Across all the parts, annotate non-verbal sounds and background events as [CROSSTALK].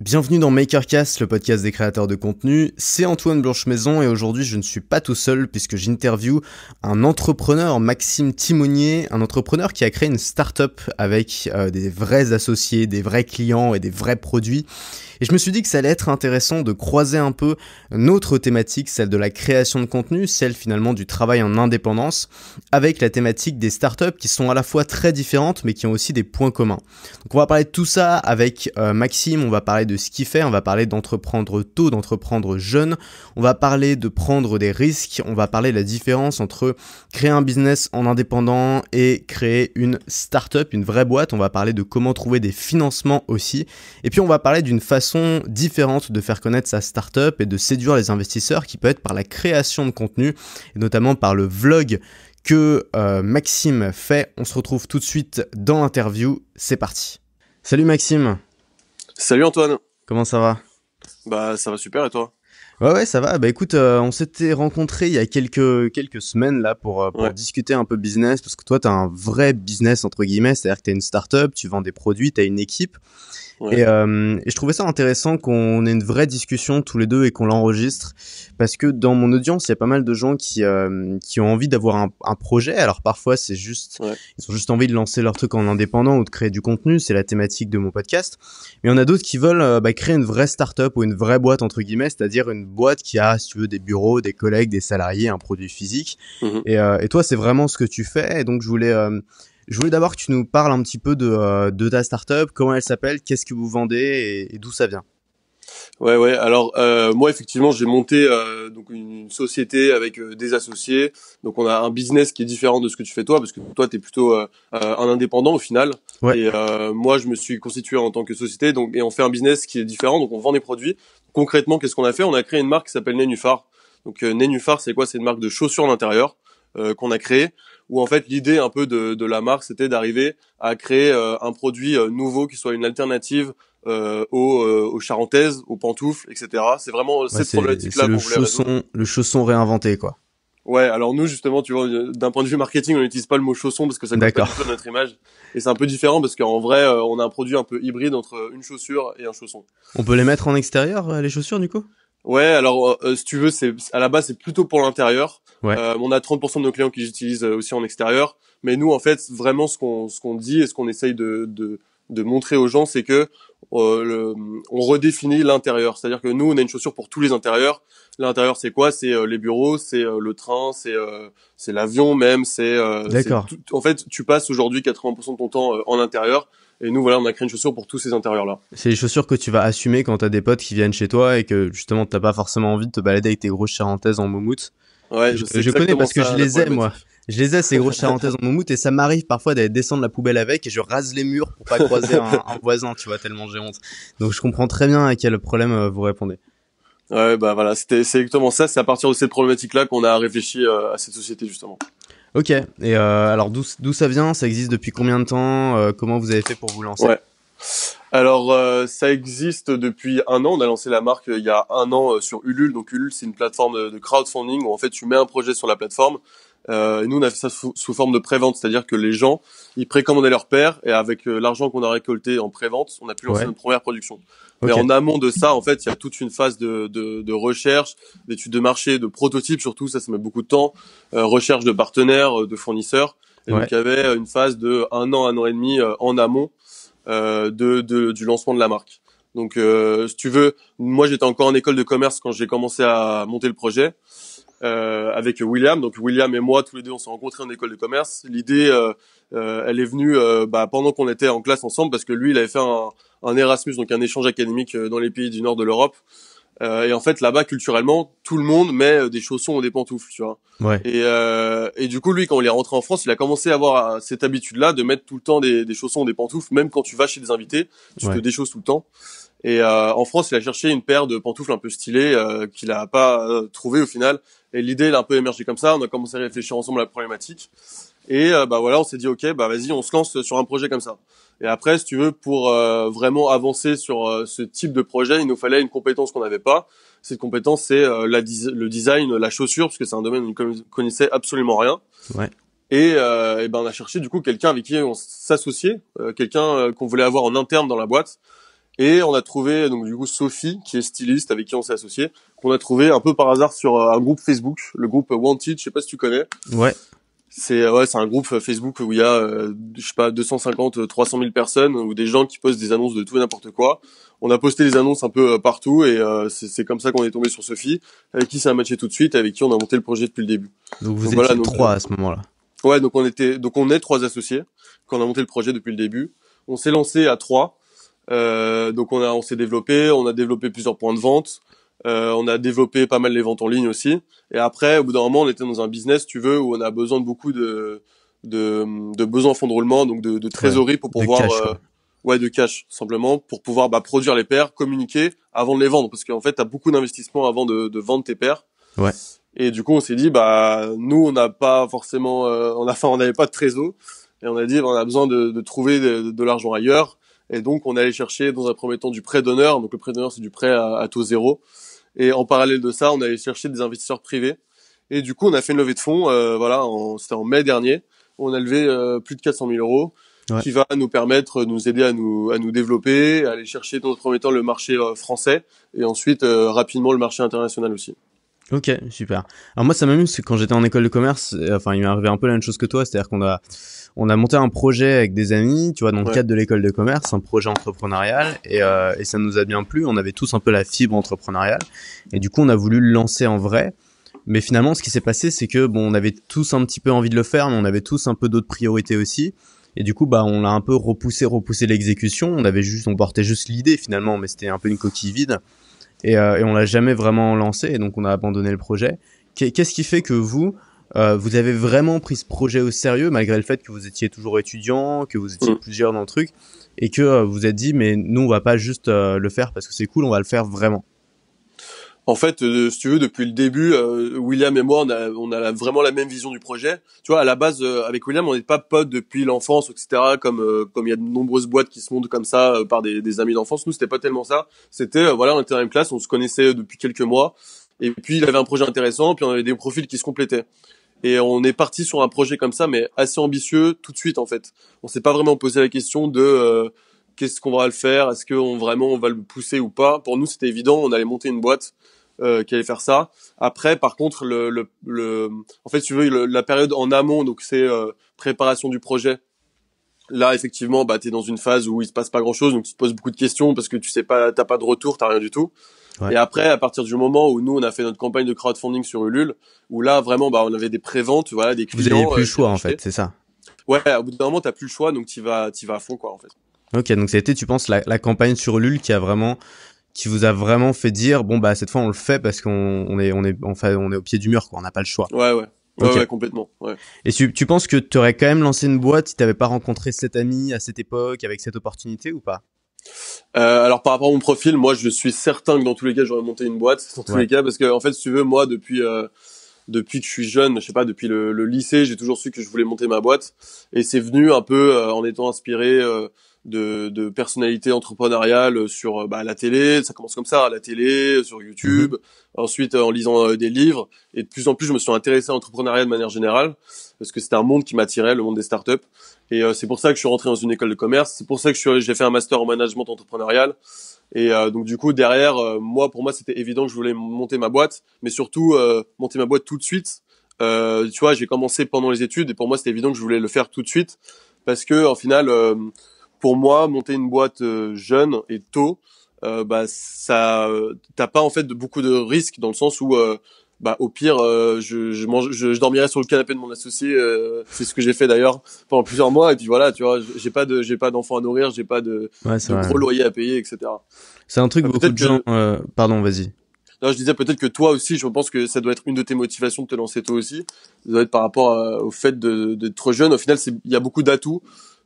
Bienvenue dans Makercast, le podcast des créateurs de contenu. C'est Antoine Blanche-Maison et aujourd'hui je ne suis pas tout seul puisque j'interview un entrepreneur, Maxime Timonier, un entrepreneur qui a créé une start-up avec euh, des vrais associés, des vrais clients et des vrais produits. Et je me suis dit que ça allait être intéressant de croiser un peu notre thématique, celle de la création de contenu, celle finalement du travail en indépendance, avec la thématique des startups qui sont à la fois très différentes mais qui ont aussi des points communs. Donc on va parler de tout ça avec euh, Maxime, on va parler de ce qu'il fait, on va parler d'entreprendre tôt, d'entreprendre jeune, on va parler de prendre des risques, on va parler de la différence entre créer un business en indépendant et créer une startup, une vraie boîte, on va parler de comment trouver des financements aussi, et puis on va parler d'une façon différente de faire connaître sa startup et de séduire les investisseurs qui peut être par la création de contenu et notamment par le vlog que euh, Maxime fait. On se retrouve tout de suite dans l'interview. C'est parti. Salut Maxime. Salut Antoine. Comment ça va? Bah ça va super et toi? Ouais ouais ça va. Bah écoute, euh, on s'était rencontrés il y a quelques quelques semaines là pour, euh, pour discuter un peu business parce que toi tu as un vrai business entre guillemets, c'est-à-dire que tu as une startup, tu vends des produits, tu as une équipe. Et, euh, et, je trouvais ça intéressant qu'on ait une vraie discussion tous les deux et qu'on l'enregistre parce que dans mon audience, il y a pas mal de gens qui euh, qui ont envie d'avoir un, un, projet. Alors parfois, c'est juste ils ont juste envie de lancer leur truc en indépendant ou de créer du contenu. C'est la thématique de mon podcast. Mais il y en a d'autres qui veulent euh, bah, créer une vraie startup ou une vraie boîte entre guillemets, c'est-à-dire une boîte qui a, si tu veux, des bureaux, des collègues, des salariés, un produit physique. Mhm. Et, euh, et, toi, c'est vraiment ce que tu fais. Et donc, je voulais je voulais d'abord que tu nous parles un petit peu de, euh, de ta startup, comment elle s'appelle, qu'est-ce que vous vendez et, d'où ça vient. Ouais, ouais. Alors euh, moi, effectivement, j'ai monté euh, donc une, société avec euh, des associés. Donc on a un business qui est différent de ce que tu fais toi, parce que toi, tu es plutôt un indépendant au final. Ouais. Et moi, je me suis constitué en tant que société, donc et on fait un business qui est différent. Donc on vend des produits. Concrètement, qu'est-ce qu'on a fait? On a créé une marque qui s'appelle Nénuphar. Donc Nénuphar, c'est quoi? C'est une marque de chaussures en intérieur qu'on a créée où en fait l'idée un peu de, de la marque c'était d'arriver à créer euh, un produit euh, nouveau qui soit une alternative euh, aux, euh, aux charentaises, aux pantoufles, etc. C'est vraiment cette problématique-là qu'on voulait chausson, Le chausson réinventé, quoi. Ouais, alors nous justement, tu vois, d'un point de vue marketing, on n'utilise pas le mot chausson parce que ça colle pas notre image. Et c'est un peu différent parce qu'en vrai, on a un produit un peu hybride entre une chaussure et un chausson. On peut les mettre en extérieur, les chaussures, du coup? Ouais, alors euh, si tu veux, c'est à la base c'est plutôt pour l'intérieur. Ouais. Euh, on a 30% de nos clients qui utilisent euh, aussi en extérieur, mais nous en fait vraiment ce qu'on ce qu'on dit et ce qu'on essaye de, de de montrer aux gens, c'est que euh, le, on redéfinit l'intérieur. C'est-à-dire que nous, on a une chaussure pour tous les intérieurs. L'intérieur, c'est quoi? C'est les bureaux, c'est le train, c'est c'est l'avion même. C'est d'accord. En fait, tu passes aujourd'hui 80% de ton temps en intérieur. Et nous, voilà, on a créé une chaussure pour tous ces intérieurs-là. C'est les chaussures que tu vas assumer quand t'as des potes qui viennent chez toi et que justement t'as pas forcément envie de te balader avec tes grosses charentaises en moumoute. Ouais, je, je connais parce que je les ai moi. Je les ai ces grosses charentaises en moumoute et ça m'arrive parfois d'aller descendre la poubelle avec et je rase les murs pour pas croiser [LAUGHS] un, voisin, tu vois, tellement j'ai honte. Donc je comprends très bien à quel problème euh, vous répondez. Ouais, bah voilà, c'était c'est exactement ça. C'est à partir de cette problématique-là qu'on a réfléchi euh, à cette société justement. Ok. Et euh, alors d'où ça vient? Ça existe depuis combien de temps? Euh, Comment vous avez fait pour vous lancer? Ouais. Alors euh, ça existe depuis un an. On a lancé la marque il y a un an sur Ulule. Donc Ulule c'est une plateforme de, crowdfunding où en fait tu mets un projet sur la plateforme. Et nous on a fait ça sous, forme de prévente, c'est-à-dire que les gens ils précommandaient leur père et avec l'argent qu'on a récolté en prévente, on a pu lancer notre première production. Mais en amont de ça, en fait, il y a toute une phase de, de, de recherche, d'études de marché, de prototypes surtout. Ça, ça met beaucoup de temps. Euh, recherche de partenaires, euh, de fournisseurs. Et donc, il y avait une phase de un an, un an et demi euh, en amont euh, de, de, du lancement de la marque. Donc, euh, si tu veux, moi, j'étais encore en école de commerce quand j'ai commencé à monter le projet. Euh, avec William. Donc William et moi, tous les deux, on s'est rencontrés en école de commerce. L'idée, euh, elle est venue bah, pendant qu'on était en classe ensemble, parce que lui, il avait fait un, un Erasmus, donc un échange académique euh, dans les pays du nord de l'Europe. Euh, et en fait, là-bas, culturellement, tout le monde met euh, des chaussons ou des pantoufles, tu vois. Ouais. Et, euh, et du coup, lui, quand il est rentré en France, il a commencé à avoir cette habitude-là de mettre tout le temps des, des chaussons ou des pantoufles, même quand tu vas chez des invités, tu te déchausses tout le temps. Et euh, en France, il a cherché une paire de pantoufles un peu stylées euh, qu'il a pas euh, trouvé au final. Et l'idée, elle a un peu émergé comme ça. On a commencé à réfléchir ensemble à la problématique. Et bah voilà, on s'est dit ok, bah vas-y, on se lance sur un projet comme ça. Et après, si tu veux, pour euh, vraiment avancer sur euh, ce type de projet, il nous fallait une compétence qu'on n'avait pas. Cette compétence, c'est euh, le design, la chaussure, parce que c'est un domaine où on ne connaissait absolument rien. Ouais. Et, et, ben on a cherché du coup quelqu'un avec qui on s'associait, quelqu'un qu'on voulait avoir en interne dans la boîte. Et on a trouvé donc du coup Sophie, qui est styliste, avec qui on s'est associé, qu'on a trouvé un peu par hasard sur euh, un groupe Facebook, le groupe Wanted, je sais pas si tu connais. Ouais. C'est ouais, c'est un groupe Facebook où il y a euh, je sais pas 250 300 000 personnes ou des gens qui postent des annonces de tout et n'importe quoi. On a posté les annonces un peu euh, partout et c'est comme ça qu'on est tombé sur Sophie avec qui ça a matché tout de suite avec qui on a monté le projet depuis le début. Donc vous étiez trois à ce moment-là. Ouais, donc on était donc on est trois associés quand on a monté le projet depuis le début. On s'est lancé à trois euh, donc on a, on s'est développé, on a développé plusieurs points de vente, euh, on a développé pas mal les ventes en ligne aussi. Et après, au bout d'un moment, on était dans un business, tu veux, où on a besoin de beaucoup de de, de besoins en fonds de roulement, donc de, de trésorerie pour pouvoir, euh, ouais, de cash simplement pour pouvoir bah, produire les paires, communiquer avant de les vendre, parce qu'en fait, t'as beaucoup d'investissements avant de, de vendre tes paires. Ouais. Et du coup, on s'est dit, bah nous, on n'a pas forcément, euh, on a, enfin, on n'avait pas de trésor, et on a dit, on a besoin de, de trouver de, de l'argent ailleurs. Et donc, on allait chercher dans un premier temps du prêt d'honneur. Donc, le prêt d'honneur, c'est du prêt à, taux zéro. Et en parallèle de ça, on allait chercher des investisseurs privés. Et du coup, on a fait une levée de fonds. Euh, voilà, c'était en mai dernier. On a levé euh, plus de 400 000 euros, qui va nous permettre, nous aider à nous à nous développer, à aller chercher dans un premier temps le marché euh, français et ensuite rapidement le marché international aussi. Ok, super. Alors moi, ça m'amuse, que quand j'étais en école de commerce, enfin, il m'est arrivé un peu la même chose que toi, c'est-à-dire qu'on a on a monté un projet avec des amis, tu vois, dans le cadre de l'école de commerce, un projet entrepreneurial, et, euh, et ça nous a bien plu. On avait tous un peu la fibre entrepreneuriale, et du coup, on a voulu le lancer en vrai. Mais finalement, ce qui s'est passé, c'est que bon, on avait tous un petit peu envie de le faire, mais on avait tous un peu d'autres priorités aussi. Et du coup, bah, on l'a un peu repoussé, repoussé l'exécution. On avait juste, on portait juste l'idée finalement, mais c'était un peu une coquille vide. Et, euh, et on l'a jamais vraiment lancé, et donc on a abandonné le projet. Qu'est-ce qui fait que vous, euh, vous avez vraiment pris ce projet au sérieux malgré le fait que vous étiez toujours étudiant, que vous étiez mm. plusieurs dans le truc et que euh, vous êtes dit mais nous on va pas juste euh, le faire parce que c'est cool, on va le faire vraiment? En fait, si tu veux, depuis le début, William et moi, on a, vraiment la même vision du projet. Tu vois, à la base, avec William, on n'est pas potes depuis l'enfance, etc. Comme comme il y a de nombreuses boîtes qui se montent comme ça par des, des amis d'enfance. Nous, c'était pas tellement ça. C'était voilà, on était dans la même classe, on se connaissait depuis quelques mois. Et puis il avait un projet intéressant, puis on avait des profils qui se complétaient. Et on est parti sur un projet comme ça, mais assez ambitieux tout de suite en fait. On s'est pas vraiment posé la question de euh, qu'est-ce qu'on va le faire, est-ce qu'on vraiment on va le pousser ou pas? Pour nous, c'était évident, on allait monter une boîte euh, qui allait faire ça. Après, par contre, le, le, le en fait, tu veux la période en amont, donc c'est euh, préparation du projet. Là, effectivement, bah, t'es dans une phase où il se passe pas grand chose, donc tu te poses beaucoup de questions parce que tu sais pas, t'as pas de retour, t'as rien du tout. Et après, à partir du moment où nous, on a fait notre campagne de crowdfunding sur Ulule, où là, vraiment, bah, on avait des préventes, voilà, des clients. Vous n'avez plus le euh, choix, en fait, c'est ça. Ouais, au bout d'un moment, t'as plus le choix, donc tu vas, tu vas à fond, quoi, en fait. Ok, donc ça a été, tu penses, la, la campagne sur Ulule qui a vraiment, qui vous a vraiment fait dire, bon, bah, cette fois, on le fait parce qu'on on est, on est, enfin, on est au pied du mur, quoi, on n'a pas le choix. Ouais, ouais. Ouais, complètement. Ouais. Et tu, tu penses que tu aurais quand même lancé une boîte si t'avais pas rencontré cet ami à cette époque avec cette opportunité ou pas? Euh, alors par rapport à mon profil, moi je suis certain que dans tous les cas j'aurais monté une boîte, dans tous les cas, parce que en fait si tu veux, moi depuis euh, depuis que je suis jeune, je sais pas, depuis le, le lycée, j'ai toujours su que je voulais monter ma boîte, et c'est venu un peu euh, en étant inspiré euh, de, de personnalités entrepreneuriales sur bah, la télé. Ça commence comme ça, à la télé, sur YouTube. Mhm. Ensuite, en lisant euh, des livres. Et de plus en plus, je me suis intéressé à l'entrepreneuriat de manière générale parce que c'était un monde qui m'attirait, le monde des startups. Et euh, c'est pour ça que je suis rentré dans une école de commerce. C'est pour ça que j'ai fait un master en management entrepreneurial. Et euh, donc du coup derrière, moi pour moi c'était évident que je voulais monter ma boîte, mais surtout monter ma boîte tout de suite. tu vois, j'ai commencé pendant les études et pour moi c'était évident que je voulais le faire tout de suite parce que en final pour moi, monter une boîte euh, jeune et tôt, euh, bah ça, t'as pas en fait de beaucoup de risques dans le sens où euh, bah au pire je je, mange, je, dormirais sur le canapé de mon associé c'est ce que j'ai fait d'ailleurs pendant plusieurs mois et puis voilà tu vois j'ai pas de j'ai pas d'enfants à nourrir j'ai pas de, gros loyer à payer etc c'est un truc beaucoup de gens pardon vas-y non, je disais peut-être que toi aussi, je pense que ça doit être une de tes motivations de te lancer toi aussi. Ça doit être par rapport au fait d'être jeune. Au final, il y a beaucoup d'atouts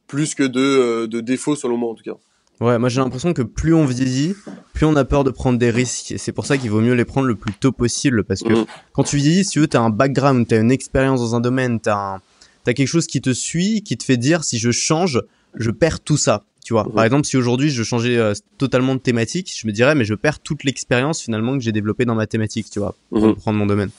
plus que de, euh, de défauts selon moi en tout cas. Ouais, moi j'ai l'impression que plus on vieillit, plus on a peur de prendre des risques. Et c'est pour ça qu'il vaut mieux les prendre le plus tôt possible. Parce que mhm. quand tu vieillis, si tu veux, t'as un background, t'as une expérience dans un domaine, t'as un, t'as quelque chose qui te suit, qui te fait dire si je change, je perds tout ça. Tu vois, par exemple, si aujourd'hui je changeais euh, totalement de thématique, je me dirais mais je perds toute l'expérience finalement que j'ai développée dans ma thématique, tu vois, pour mhm. prendre mon domaine.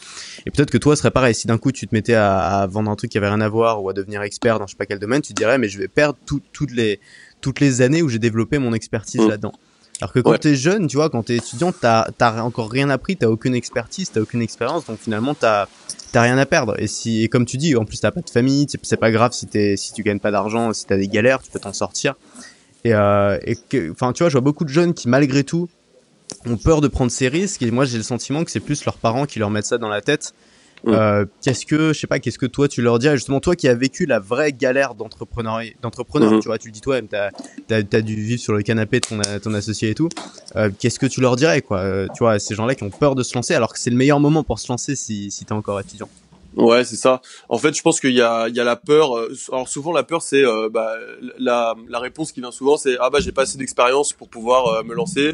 Et peut-être que toi, ce serait pareil. Si d'un coup tu te mettais à, vendre un truc qui avait rien à voir ou à devenir expert dans je sais pas quel domaine, tu te dirais mais je vais perdre toutes les toutes les années où j'ai développé mon expertise mhm. là-dedans. Alors que quand tu es jeune, tu vois, quand tu es étudiant, t'as encore rien appris, t'as aucune expertise, t'as aucune expérience, donc finalement t'as t'as rien à perdre. Et si, et comme tu dis, en plus t'as pas de famille, c'est pas grave si t'es si tu gagnes pas d'argent, si t'as des galères, tu peux t'en sortir. Et euh, et enfin tu vois, je vois beaucoup de jeunes qui malgré tout ont peur de prendre ces risques. Et moi j'ai le sentiment que c'est plus leurs parents qui leur mettent ça dans la tête Mm. Euh, qu'est-ce que, je sais pas, qu'est-ce que toi tu leur dirais? Justement toi qui as vécu la vraie galère d'entrepreneur, d'entrepreneur, mm-hmm. tu vois, tu le dis toi-même, t'as as, dû vivre sur le canapé de ton, ton associé et tout. Euh, qu'est-ce que tu leur dirais quoi? Euh, Tu vois, ces gens-là qui ont peur de se lancer, alors que c'est le meilleur moment pour se lancer si si t'es encore étudiant. Ouais, c'est ça. En fait, je pense qu'il y a, il y a la peur. Euh, alors souvent, la peur, c'est bah, la, la réponse qui vient souvent, c'est ah bah j'ai pas assez d'expérience pour pouvoir me lancer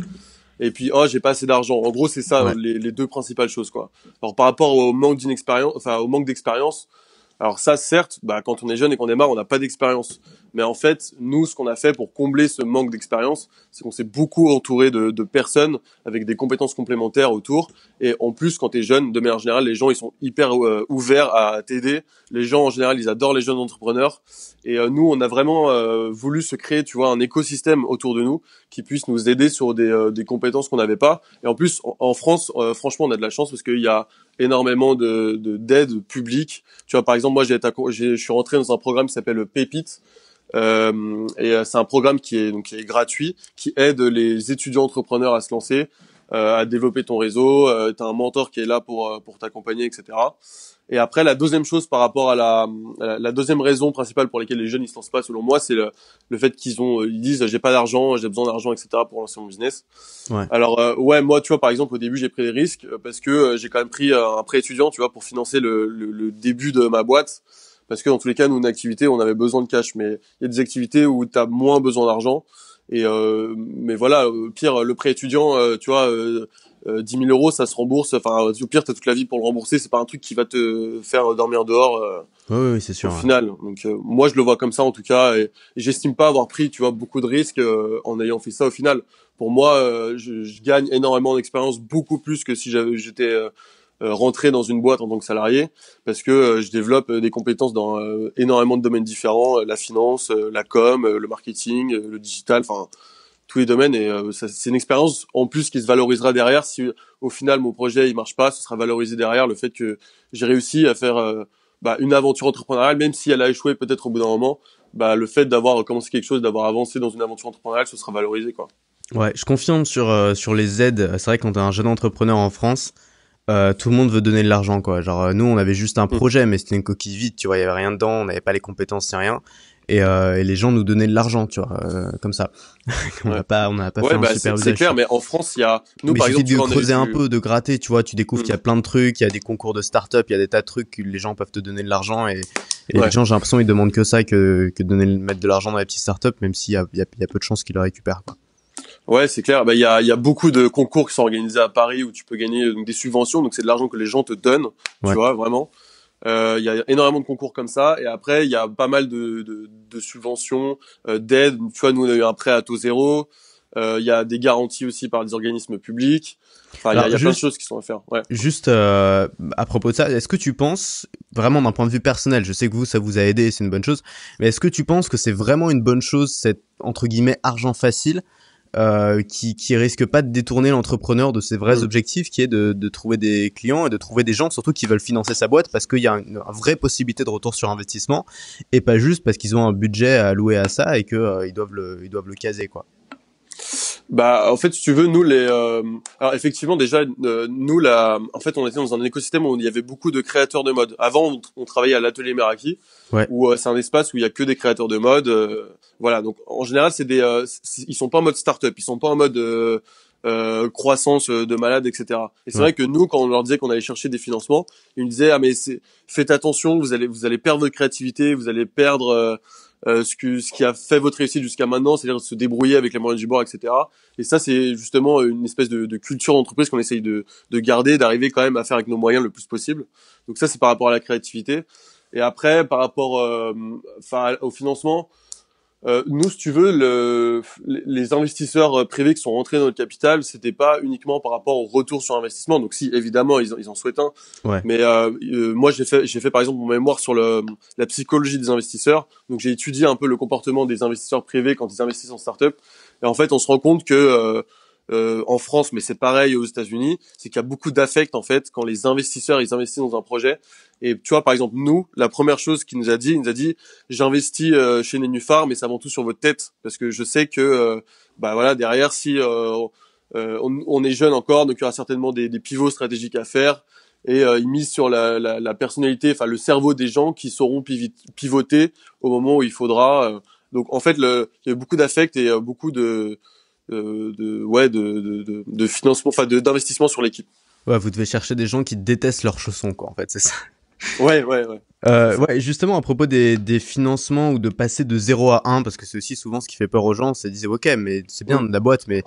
et puis oh j'ai pas assez d'argent. En gros c'est ça les, les, deux principales choses quoi. Alors par rapport au manque d'inexpérience, enfin au manque d'expérience, alors ça certes, bah quand on est jeune et qu'on démarre, on n'a pas d'expérience. Mais en fait, nous, ce qu'on a fait pour combler ce manque d'expérience, c'est qu'on s'est beaucoup entouré de, de, personnes avec des compétences complémentaires autour. Et en plus, quand tu es jeune, de manière générale, les gens ils sont hyper euh, ouverts à t'aider. Les gens en général, ils adorent les jeunes entrepreneurs. Et euh, nous, on a vraiment euh, voulu se créer, tu vois, un écosystème autour de nous qui puisse nous aider sur des, des compétences qu'on n'avait pas. Et en plus, en, France, franchement, on a de la chance parce qu'il y a énormément de d'aide publique. Tu vois, par exemple, moi, j'ai je suis rentré dans un programme qui s'appelle Pépite euh, et euh, c'est un programme qui est donc qui est gratuit, qui aide les étudiants entrepreneurs à se lancer, euh, à développer ton réseau. Euh, tu as un mentor qui est là pour euh, pour t'accompagner, etc. Et après, la deuxième chose par rapport à la, la, deuxième raison principale pour laquelle les jeunes ils se lancent pas, selon moi, c'est le, le fait qu'ils ont, ils disent j'ai pas d'argent, j'ai besoin d'argent, etc. pour lancer mon business. Ouais. Alors ouais, moi, tu vois, par exemple, au début, j'ai pris des risques parce que j'ai quand même pris un prêt étudiant, tu vois, pour financer le, le, le début de ma boîte parce que dans tous les cas, nous, une activité, on avait besoin de cash, mais il y a des activités où tu as moins besoin d'argent. Et euh, mais voilà, pire, le prêt étudiant, euh, tu vois, euh, 10 000 euros, ça se rembourse. Enfin, au pire, t'as toute la vie pour le rembourser. C'est pas un truc qui va te faire dormir dehors. Euh, oui, oui c'est sûr. Au final, donc euh, moi, je le vois comme ça en tout cas, et, j'estime pas avoir pris, tu vois, beaucoup de risques en ayant fait ça au final. Pour moi, je, je, gagne énormément d'expérience, beaucoup plus que si j'étais euh, rentrer dans une boîte en tant que salarié parce que euh, je développe euh, des compétences dans énormément de domaines différents, la finance, la com, le marketing, le digital, enfin tous les domaines et c'est une expérience en plus qui se valorisera derrière si au final mon projet il marche pas, ce sera valorisé derrière le fait que j'ai réussi à faire bah, une aventure entrepreneuriale même si elle a échoué peut-être au bout d'un moment, bah le fait d'avoir commencé quelque chose, d'avoir avancé dans une aventure entrepreneuriale, ce sera valorisé quoi. Ouais, je confirme sur sur les aides. C'est vrai quand t'es un jeune entrepreneur en France, euh, tout le monde veut donner de l'argent quoi genre euh, nous on avait juste un mm. projet mais c'était une coquille vide tu vois il y avait rien dedans on n'avait pas les compétences ni rien et, euh, et les gens nous donnaient de l'argent tu vois euh, comme ça [LAUGHS] on n'a pas on n'a pas fait un bah, super c'est clair mais en France il y a nous mais par exemple de creuser un peu de gratter tu vois tu découvres qu'il y a mm. plein de trucs il y a des concours de start-up il y a des tas de trucs que les gens peuvent te donner de l'argent et, et les gens j'ai l'impression ils demandent que ça que que donner mettre de l'argent dans les petits start-up même s'il y a, il y a, y a peu de chances qu'ils le récupèrent quoi. Ouais, c'est clair. Bah, il y a, y a beaucoup de concours qui sont organisés à Paris où tu peux gagner donc, des subventions. Donc, c'est de l'argent que les gens te donnent, tu vois, vraiment. Euh, il y a énormément de concours comme ça. Et après, il y a pas mal de, de, de subventions, euh, d'aides. Tu vois, nous, on a eu un prêt à taux zéro. Euh, il y a des garanties aussi par des organismes publics. Enfin, il y a, y a plein de choses qui sont à faire. Ouais. Juste euh, à propos de ça, est-ce que tu penses vraiment d'un point de vue personnel, je sais que vous ça vous a aidé, c'est une bonne chose, mais est-ce que tu penses que c'est vraiment une bonne chose cette entre guillemets argent facile euh, qui, qui risque pas de détourner l'entrepreneur de ses vrais mm. objectifs, qui est de, de, trouver des clients et de trouver des gens surtout qui veulent financer sa boîte parce qu'il y a une, vraie possibilité de retour sur investissement et pas juste parce qu'ils ont un budget à allouer à ça et que euh, ils doivent le ils doivent le caser quoi. Bah, en fait, si tu veux, nous les, euh... alors effectivement déjà, euh, nous là, en fait, on était dans un écosystème où il y avait beaucoup de créateurs de mode. Avant, on, travaillait à l'atelier Meraki, ouais. où euh, c'est un espace où il y a que des créateurs de mode. Euh, voilà, donc en général, c'est des, ils sont pas en mode start-up, ils sont pas en mode croissance de malade, etc. Et c'est vrai que nous, quand on leur disait qu'on allait chercher des financements, ils nous disaient ah mais faites attention, vous allez vous allez perdre votre créativité, vous allez perdre euh, ce, que, ce qui a fait votre réussite jusqu'à maintenant, c'est-à-dire se débrouiller avec les moyens du bord, etc. Et ça, c'est justement une espèce de, de culture d'entreprise qu'on essaye de, de garder, d'arriver quand même à faire avec nos moyens le plus possible. Donc ça, c'est par rapport à la créativité. Et après, par rapport, euh, au financement, euh, nous, si tu veux, le, les investisseurs privés qui sont rentrés dans notre capital, c'était pas uniquement par rapport au retour sur investissement. Donc, si évidemment ils, ils en souhaitent un, Ouais. mais euh, euh, moi j'ai fait j'ai fait par exemple mon mémoire sur le la psychologie des investisseurs. Donc, j'ai étudié un peu le comportement des investisseurs privés quand ils investissent en startup. Et en fait, on se rend compte que euh, en France, mais c'est pareil aux États-Unis, c'est qu'il y a beaucoup d'affect en fait quand les investisseurs ils investissent dans un projet. Et tu vois, par exemple, nous, la première chose qu'il nous a dit, il nous a dit, j'investis euh, chez Nénuphar, mais c'est avant tout sur votre tête, parce que je sais que, euh, bah voilà, derrière, si euh, euh, on, on, est jeune encore, donc il y aura certainement des, pivots stratégiques à faire. Et ils misent sur la, personnalité, enfin le cerveau des gens qui sauront pivoter au moment où il faudra. Donc en fait, il y a beaucoup d'affect et beaucoup de, de, de ouais de, de, de, financement, enfin d'investissement sur l'équipe. Ouais, vous devez chercher des gens qui détestent leurs chaussons, quoi, en fait, c'est ça. Ouais, ouais, ouais. Euh, ouais, justement, à propos des, des financements ou de passer de 0 à 1, parce que c'est aussi souvent ce qui fait peur aux gens, c'est de dire, ok, mais c'est bien de la boîte, mais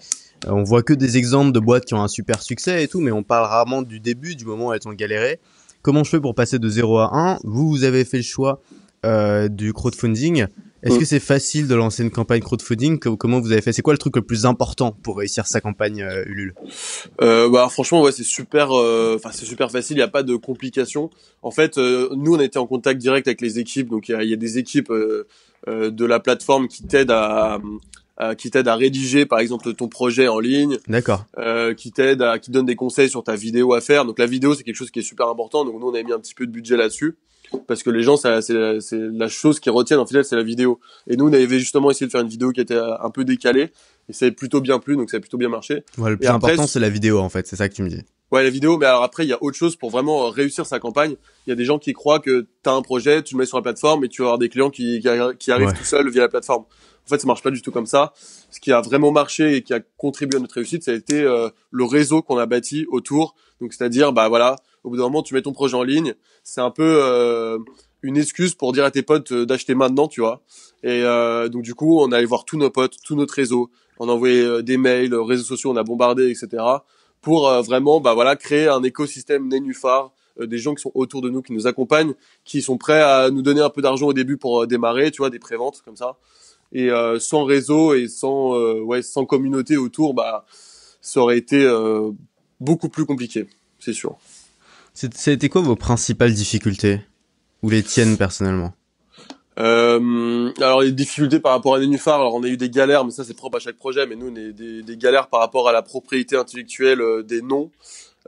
euh, on voit que des exemples de boîtes qui ont un super succès et tout, mais on parle rarement du début, du moment où elles ont galéré. Comment je fais pour passer de 0 à 1 Vous, vous avez fait le choix euh, du crowdfunding. Est-ce Mm. que c'est facile de lancer une campagne crowdfunding Co- Comment vous avez fait? C'est quoi le truc le plus important pour réussir sa campagne euh, Ulule? Euh, bah franchement ouais c'est super euh, enfin c'est super facile. Il y a pas de complications. En fait euh, nous on été en contact direct avec les équipes. Donc il y y a des équipes euh, de la plateforme qui t'aident à, à- qui t'aident à rédiger par exemple ton projet en ligne D'accord. euh, qui t'aident à qui donnent des conseils sur ta vidéo à faire donc la vidéo c'est quelque chose qui est super important donc nous on a mis un petit peu de budget là-dessus parce que les gens c'est la, c'est la chose qui retiennent en final c'est la vidéo et nous on avait justement essayé de faire une vidéo qui était un peu décalée et ça a plutôt bien plu donc ça a plutôt bien marché Ouais, le plus Et important, c'est- la vidéo, en fait. C'est ça que tu me dis. Ouais, la vidéo, mais alors après, il y a autre chose pour vraiment réussir sa campagne. Il y a des gens qui croient que tu as un projet, tu le mets sur la plateforme et tu vas avoir des clients qui, qui, arri- qui arrivent Ouais. tout seuls via la plateforme. En fait, ça marche pas du tout comme ça. Ce qui a vraiment marché et qui a contribué à notre réussite, ça a été euh, le réseau qu'on a bâti autour. Donc, c'est-à-dire, bah voilà, au bout d'un moment, tu mets ton projet en ligne. C'est un peu euh, une excuse pour dire à tes potes euh, d'acheter maintenant, tu vois. Et euh, donc, du coup, on allait voir tous nos potes, tout notre réseau. On a envoyé euh, des mails, euh, réseaux sociaux, on a bombardé, etc pour vraiment bah voilà créer un écosystème nénuphar des gens qui sont autour de nous qui nous accompagnent qui sont prêts à nous donner un peu d'argent au début pour démarrer tu vois des préventes comme ça et euh, sans réseau et sans euh, ouais sans communauté autour bah ça aurait été euh, beaucoup plus compliqué c'est sûr. C'était quoi vos principales difficultés? Ou les tiennes personnellement? Euh, alors les difficultés par rapport à Nénuphar, alors on a eu des galères, mais ça c'est propre à chaque projet, mais nous on a eu des, des galères par rapport à la propriété intellectuelle euh, des noms.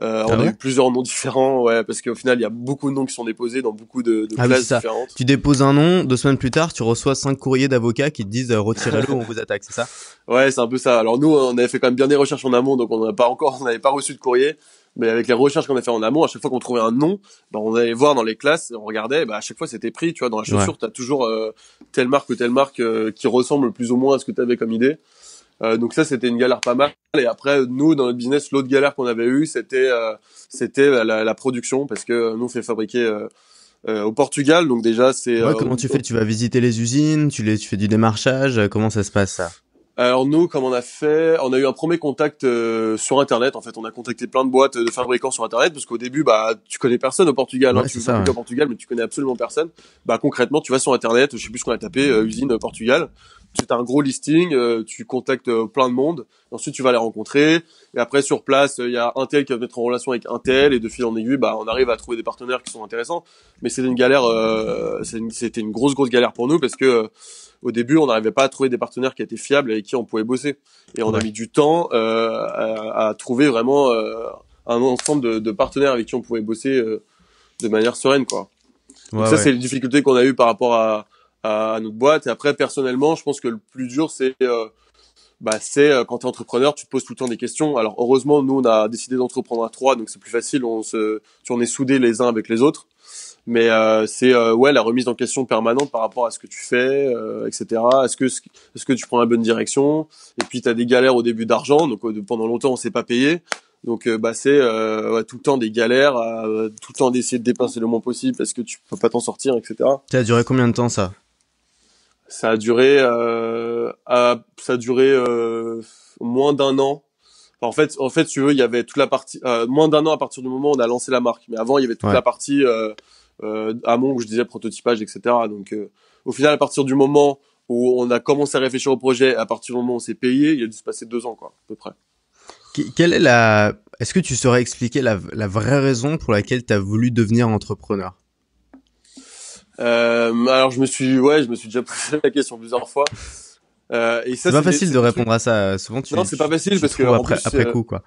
Euh, Ah on a ouais eu plusieurs noms différents, ouais, parce qu'au final il y a beaucoup de noms qui sont déposés dans beaucoup de, de Ah oui, classes ça. différentes. Tu déposes un nom, deux semaines plus tard, tu reçois cinq courriers d'avocats qui te disent euh, retirez-le, on vous attaque, c'est ça? Ouais, c'est un peu ça. Alors nous on avait fait quand même bien des recherches en amont, donc on n'a pas encore, [LAUGHS] on n'avait pas reçu de courrier, mais avec les recherches qu'on a fait en amont, à chaque fois qu'on trouvait un nom, bah, on allait voir dans les classes, on regardait, bah, à chaque fois c'était pris, tu vois, dans la chaussure Ouais. t'as toujours euh, telle marque ou telle marque euh, qui ressemble plus ou moins à ce que t'avais comme idée. Euh, donc ça c'était une galère pas mal. Et après nous dans notre business l'autre galère qu'on avait eu c'était euh, c'était la, la production parce que nous on fait fabriquer euh, euh, au Portugal. Donc déjà c'est Ouais, euh, comment tu fais? Tu vas visiter les usines, tu, les, tu fais du démarchage, euh, comment ça se passe ça? Alors nous comme on a fait on a eu un premier contact euh, sur internet. En fait on a contacté plein de boîtes de fabricants sur internet parce qu'au début bah tu connais personne au Portugal hein, Ouais, tu c'est veux ça, ouais. au Portugal mais tu connais absolument personne. Bah concrètement tu vas sur internet je sais plus ce qu'on a tapé euh, usine euh, Portugal tu as un gros listing euh, tu contactes euh, plein de monde ensuite tu vas les rencontrer et après sur place il y a un tel qui va te mettre en relation avec un tel et de fil en aiguille bah on arrive à trouver des partenaires qui sont intéressants mais c'était une galère euh, c'était une grosse grosse galère pour nous parce que euh, au début, on n'arrivait pas à trouver des partenaires qui étaient fiables et avec qui on pouvait bosser. Et on a mis du temps euh, à, à trouver vraiment euh, un ensemble de, de partenaires avec qui on pouvait bosser euh, de manière sereine, quoi. Donc Ouais, ça, ouais. c'est les difficultés qu'on a eues par rapport à, à, notre boîte. Et après, personnellement, je pense que le plus dur, c'est euh, bah, c'est euh, quand tu es entrepreneur, tu te poses tout le temps des questions. Alors heureusement, nous, on a décidé d'entreprendre à trois, donc c'est plus facile. On se, tu on est soudés les uns avec les autres. Mais euh, c'est ouais la remise en question permanente par rapport à ce que tu fais, etc. Est-ce que est-ce que tu prends la bonne direction? Et puis tu as des galères au début d'argent, donc pendant longtemps on s'est pas payé. Donc bah c'est tout le temps des galères, tout le temps d'essayer de dépenser le moins possible parce que tu peux pas t'en sortir, etc. Ça a duré combien de temps ça? Ça a duré, euh, à- ça a duré euh, moins d'un an. Enfin, en fait, en fait, tu veux, il y avait toute la partie euh, moins d'un an à partir du moment où on a lancé la marque. Mais avant, il y avait toute Ouais. la partie euh, euh, amont où je disais prototypage, etc. Donc, euh, au final, à partir du moment où on a commencé à réfléchir au projet. À partir du moment où on s'est payé, il a dû se passer deux ans, quoi, à peu près. Quelle est la, est-ce que tu saurais expliquer la, la vraie raison pour laquelle tu as voulu devenir entrepreneur? Euh, alors je me suis, ouais, je me suis déjà posé la question plusieurs fois. Euh, et ça, c'est pas facile de répondre à ça. Souvent, tu. Non, c'est pas facile parce que après, après euh, coup, quoi.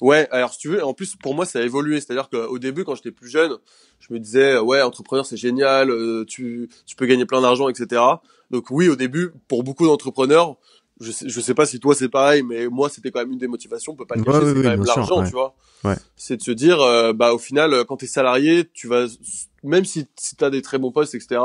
Ouais, alors si tu veux, en plus pour moi ça a évolué, c'est-à-dire qu'au début quand j'étais plus jeune, je me disais ouais entrepreneur c'est génial, euh, tu tu peux gagner plein d'argent etc. Donc oui au début pour beaucoup d'entrepreneurs, je sais, je sais pas si toi c'est pareil, mais moi c'était quand même une des motivations, on peut pas le cacher, c'est quand même l'argent, tu vois. Ouais. C'est de se dire euh, bah au final quand t'es salarié, tu vas même si si t'as des très bons postes etc.